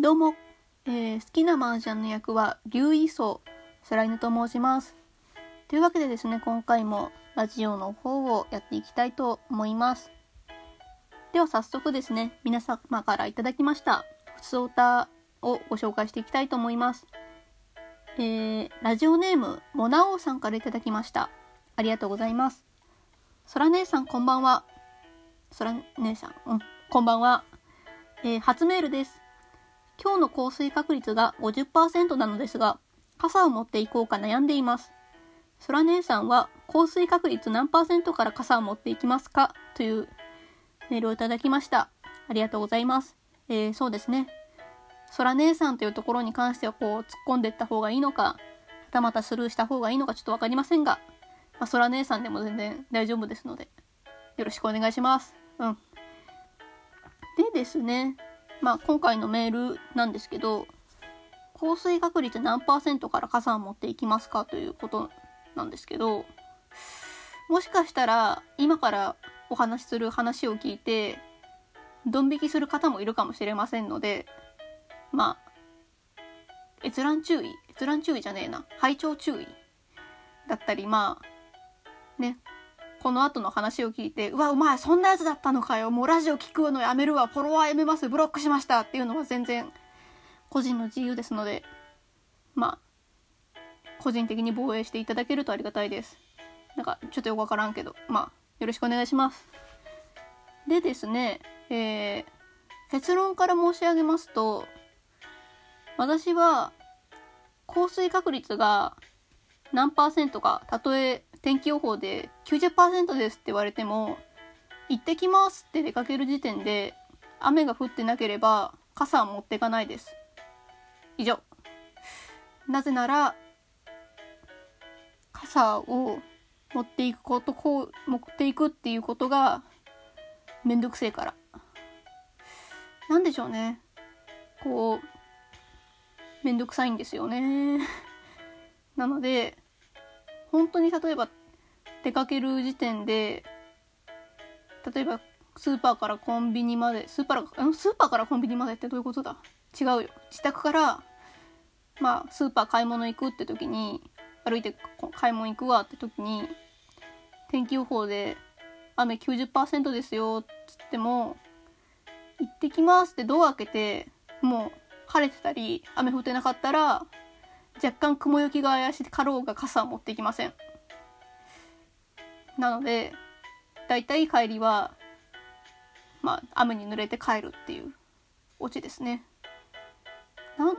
どうも、えー好きな麻雀の役は竜位荘空犬と申します。というわけでですね、今回もラジオの方をやっていきたいと思います。では早速ですね、皆様からいただきました、ふつおたをご紹介していきたいと思います。えー、ラジオネーム、モナオさんからいただきました。ありがとうございます。空姉さんこんばんは。空姉さん、うん、こんばんは。えー初メールです。今日の降水確率が50%なのですが、傘を持っていこうか悩んでいます。空姉さんは降水確率何パーセントから傘を持っていきますか？というメールをいただきました。ありがとうございます。えー、そうですね。空姉さんというところに関してはこう突っ込んでいった方がいいのか、はたまたスルーした方がいいのかちょっとわかりませんが、まあ、空姉さんでも全然大丈夫ですので、よろしくお願いします。うん。でですね、まあ今回のメールなんですけど、降水確率何パーセントから傘を持っていきますかということなんですけど、もしかしたら今からお話しする話を聞いて、ドン引きする方もいるかもしれませんので、まあ、閲覧注意閲覧注意じゃねえな。拝聴注意だったり、まあ、ね、この後の話を聞いて、うわ、お前そんなやつだったのかよ。もうラジオ聞くのやめるわ。フォロワーやめます。ブロックしました。っていうのは全然個人の自由ですので、まあ、個人的に防衛していただけるとありがたいです。なんか、ちょっとよくわからんけど、まあ、よろしくお願いします。でですね、えー、結論から申し上げますと、私は、降水確率が何パーセントか、たとえ天気予報で90%ですって言われても、行ってきますって出かける時点で、雨が降ってなければ、傘は持っていかないです。以上。なぜなら、傘を持っていくこと、こう、持っていくっていうことが、めんどくせえから。なんでしょうね。こう、めんどくさいんですよね。なので、本当に例えば出かける時点で、例えばスーパーからコンビニまで、スーパー、スーパーからコンビニまでってどういうことだ？違うよ。自宅から、まあ、スーパー買い物行くって時に、歩いて買い物行くわって時に、天気予報で雨90%ですよっつっても、行ってきますってドア開けて、もう晴れてたり、雨降ってなかったら、若干雲行きが怪しかろうが傘を持っていきません。なので、だいたい帰りは、まあ、雨に濡れて帰るっていうオチですね。なん、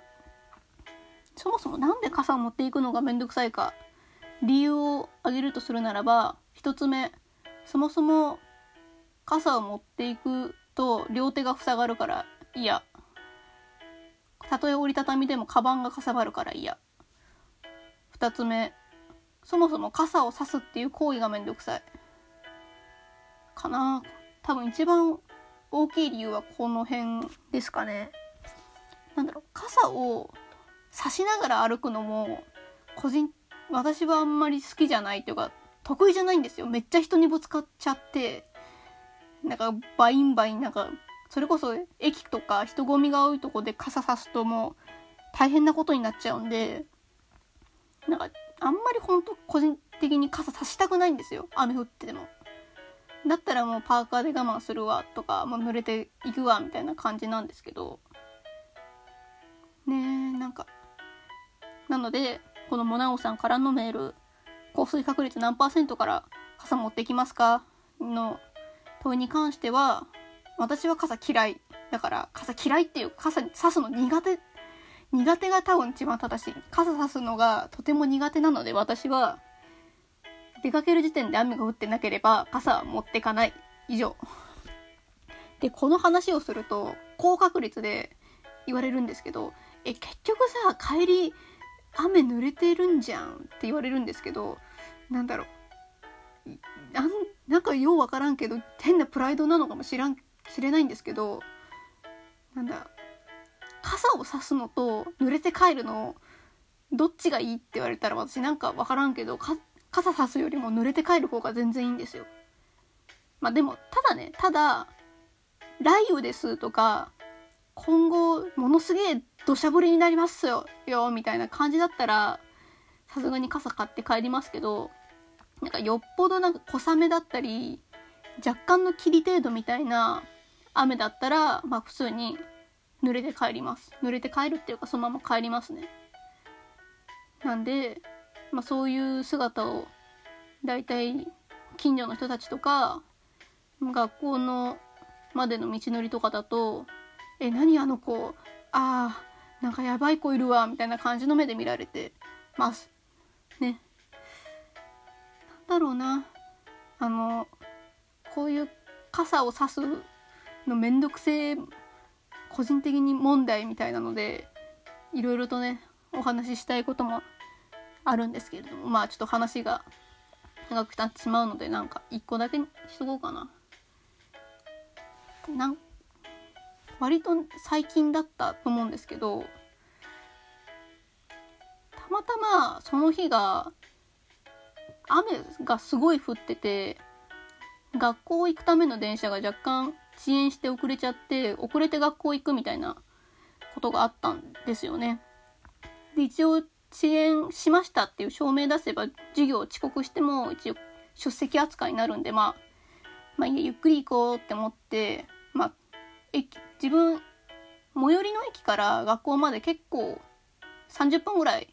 そもそもなんで傘を持っていくのがめんどくさいか、理由を挙げるとするならば、一つ目、そもそも傘を持っていくと両手が塞がるから嫌。たとえ折りたたみでもカバンがかさばるから嫌。二つ目、そもそも傘を差すっていう行為がめんどくさい。かな多分一番大きい理由はこの辺ですかね。なんだろう、傘を差しながら歩くのも、個人、私はあんまり好きじゃないというか、得意じゃないんですよ。めっちゃ人にぶつかっちゃって、なんかバインバイン、なんか、それこそ駅とか人混みが多いとこで傘さすともう大変なことになっちゃうんで、なんか、あんまり本当個人的に傘さしたくないんですよ。雨降ってても。だったらもうパーカーで我慢するわとか、もう濡れていくわみたいな感じなんですけど。ねえ、なんか。なので、このモナオさんからのメール、降水確率何パーセントから傘持ってきますかの問いに関しては、私は傘嫌い。だから、傘嫌いっていう、傘に刺すの苦手苦手が多分一番正しい。傘さすのがとても苦手なので私は出かける時点で雨が降ってなければ傘は持ってかない。以上。で、この話をすると高確率で言われるんですけど、え、結局さ、帰り雨濡れてるんじゃんって言われるんですけど、なんだろう。なんなんかようわからんけど変なプライドなのかもしらん知れないんですけどなんだ傘を差すのと濡れて帰るのどっちがいいって言われたら私なんかわからんけどか傘差すよりも濡れて帰る方が全然いいんですよ。まあでもただねただ雷雨ですとか今後ものすげえ土砂降りになりますよよみたいな感じだったらさすがに傘買って帰りますけどなんかよっぽどなんか小雨だったり若干の霧程度みたいな雨だったらまあ普通に濡れて帰ります。濡れて帰るっていうかそのまま帰りますね。なんで、まあ、そういう姿を大体近所の人たちとか学校のまでの道のりとかだと「え何あの子あーなんかやばい子いるわ」みたいな感じの目で見られてます。ね。なんだろうな。あのこういう傘を差すのめんどくせえ個人的に問題みたいなのでいろいろとねお話ししたいこともあるんですけれどもまあちょっと話が長くなってしまうのでなんか一個だけにしとこうかな。なん割と最近だったと思うんですけどたまたまその日が雨がすごい降ってて学校行くための電車が若干遅延して遅れちゃって遅れて学校行くみたいなことがあったんですよね。で一応遅延しましたっていう証明出せば授業遅刻しても一応出席扱いになるんでまあまあゆっくり行こうって思ってまあ駅自分最寄りの駅から学校まで結構30分ぐらい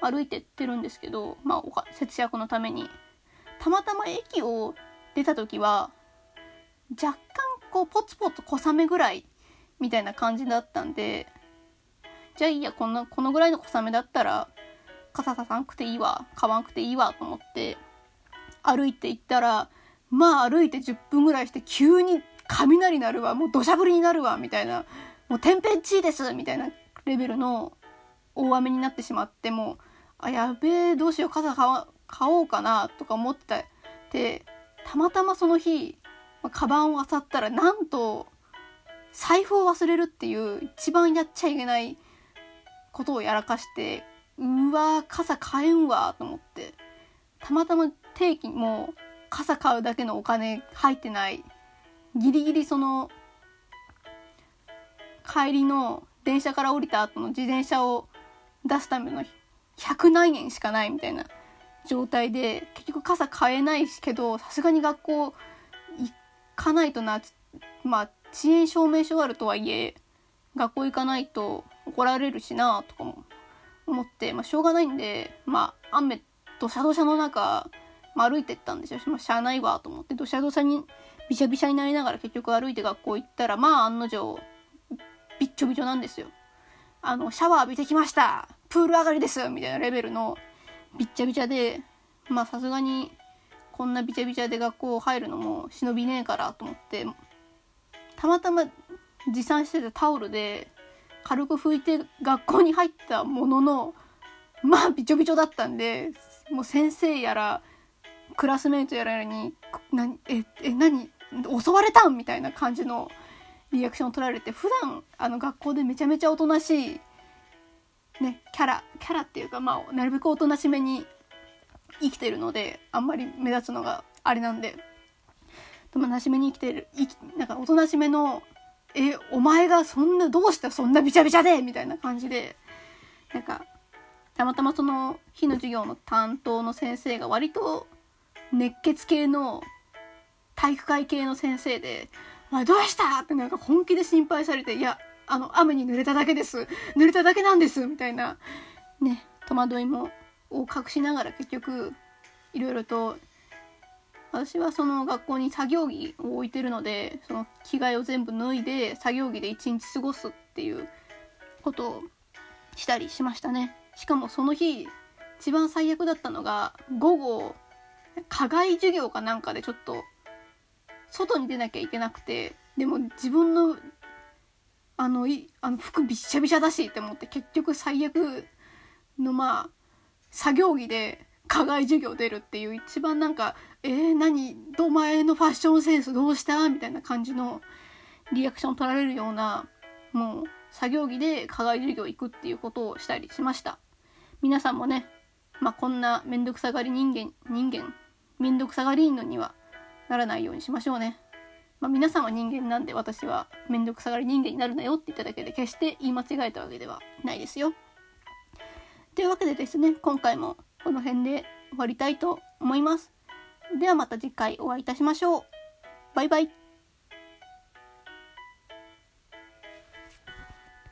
歩いてってるんですけどまあ節約のためにたまたま駅を出た時は若干こうポツポツ小雨ぐらいみたいな感じだったんでじゃあいいやこんなこのぐらいの小雨だったら傘ささんくていいわ買わんくていいわと思って歩いて行ったらまあ歩いて10分ぐらいして急に雷鳴るわもう土砂降りになるわみたいなもう天変地異ですみたいなレベルの大雨になってしまってもうあやべえどうしよう傘買おうかなとか思っててたまたまその日まカバンを漁ったらなんと財布を忘れるっていう一番やっちゃいけないことをやらかしてうわ傘買えんわと思ってたまたま定期もう傘買うだけのお金入ってないギリギリその帰りの電車から降りた後の自転車を出すための100何円しかないみたいな状態で結局傘買えないけどさすがに学校かないとなまあ遅延証明書があるとはいえ学校行かないと怒られるしなとかも思って、まあ、しょうがないんでまあ雨土砂土砂の中、まあ、歩いてったんですよ、まあ、しゃあないわと思って土砂土砂にびしゃびしゃになりながら結局歩いて学校行ったらまあ案の定びっちょびちょなんですよ。あのシャワー浴びてきました。プール上がりです。みたいなレベルのびっちゃびちゃでまあさすがにこんなびちゃびちゃで学校入るのも忍びねえからと思ってたまたま持参してたタオルで軽く拭いて学校に入ったもののまあびちょびちょだったんでもう先生やらクラスメートやらに「なええ何襲われたん?」みたいな感じのリアクションを取られて普段あの学校でめちゃめちゃおとなしいね、キャラキャラっていうかまあなるべくおとなしめに生きてるのであんまり目立つのがあれなんでおとなしめに生きてる生きなんかおとなしめの「えお前がそんなどうしてそんなびちゃびちゃで?」みたいな感じでなんかたまたまその日の授業の担当の先生が割と熱血系の体育会系の先生で「お前どうした?」ってなんか本気で心配されて「いやあの、雨に濡れただけです。濡れただけなんです。みたいな、ね、戸惑いも、を隠しながら結局、いろいろと、私はその学校に作業着を置いてるので、その着替えを全部脱いで、作業着で一日過ごすっていうことをしたりしましたね。しかもその日、一番最悪だったのが、午後、課外授業かなんかでちょっと、外に出なきゃいけなくて、でも自分のあのいあの服びっしゃびしゃだしって思って結局最悪のまあ作業着で課外授業出るっていう一番なんか「えー、何？お前のファッションセンスどうした?」みたいな感じのリアクション取られるようなもう作業着で課外授業行くっていうことをしたりしました皆さんもねまあこんなめんどくさがり人間人間めんどくさがりのにはならないようにしましょうねまあ、皆さんは人間なんで私はめんどくさがり人間になるなよって言っただけで決して言い間違えたわけではないですよ。というわけでですね今回もこの辺で終わりたいと思います。ではまた次回お会いいたしましょう。バイバイ。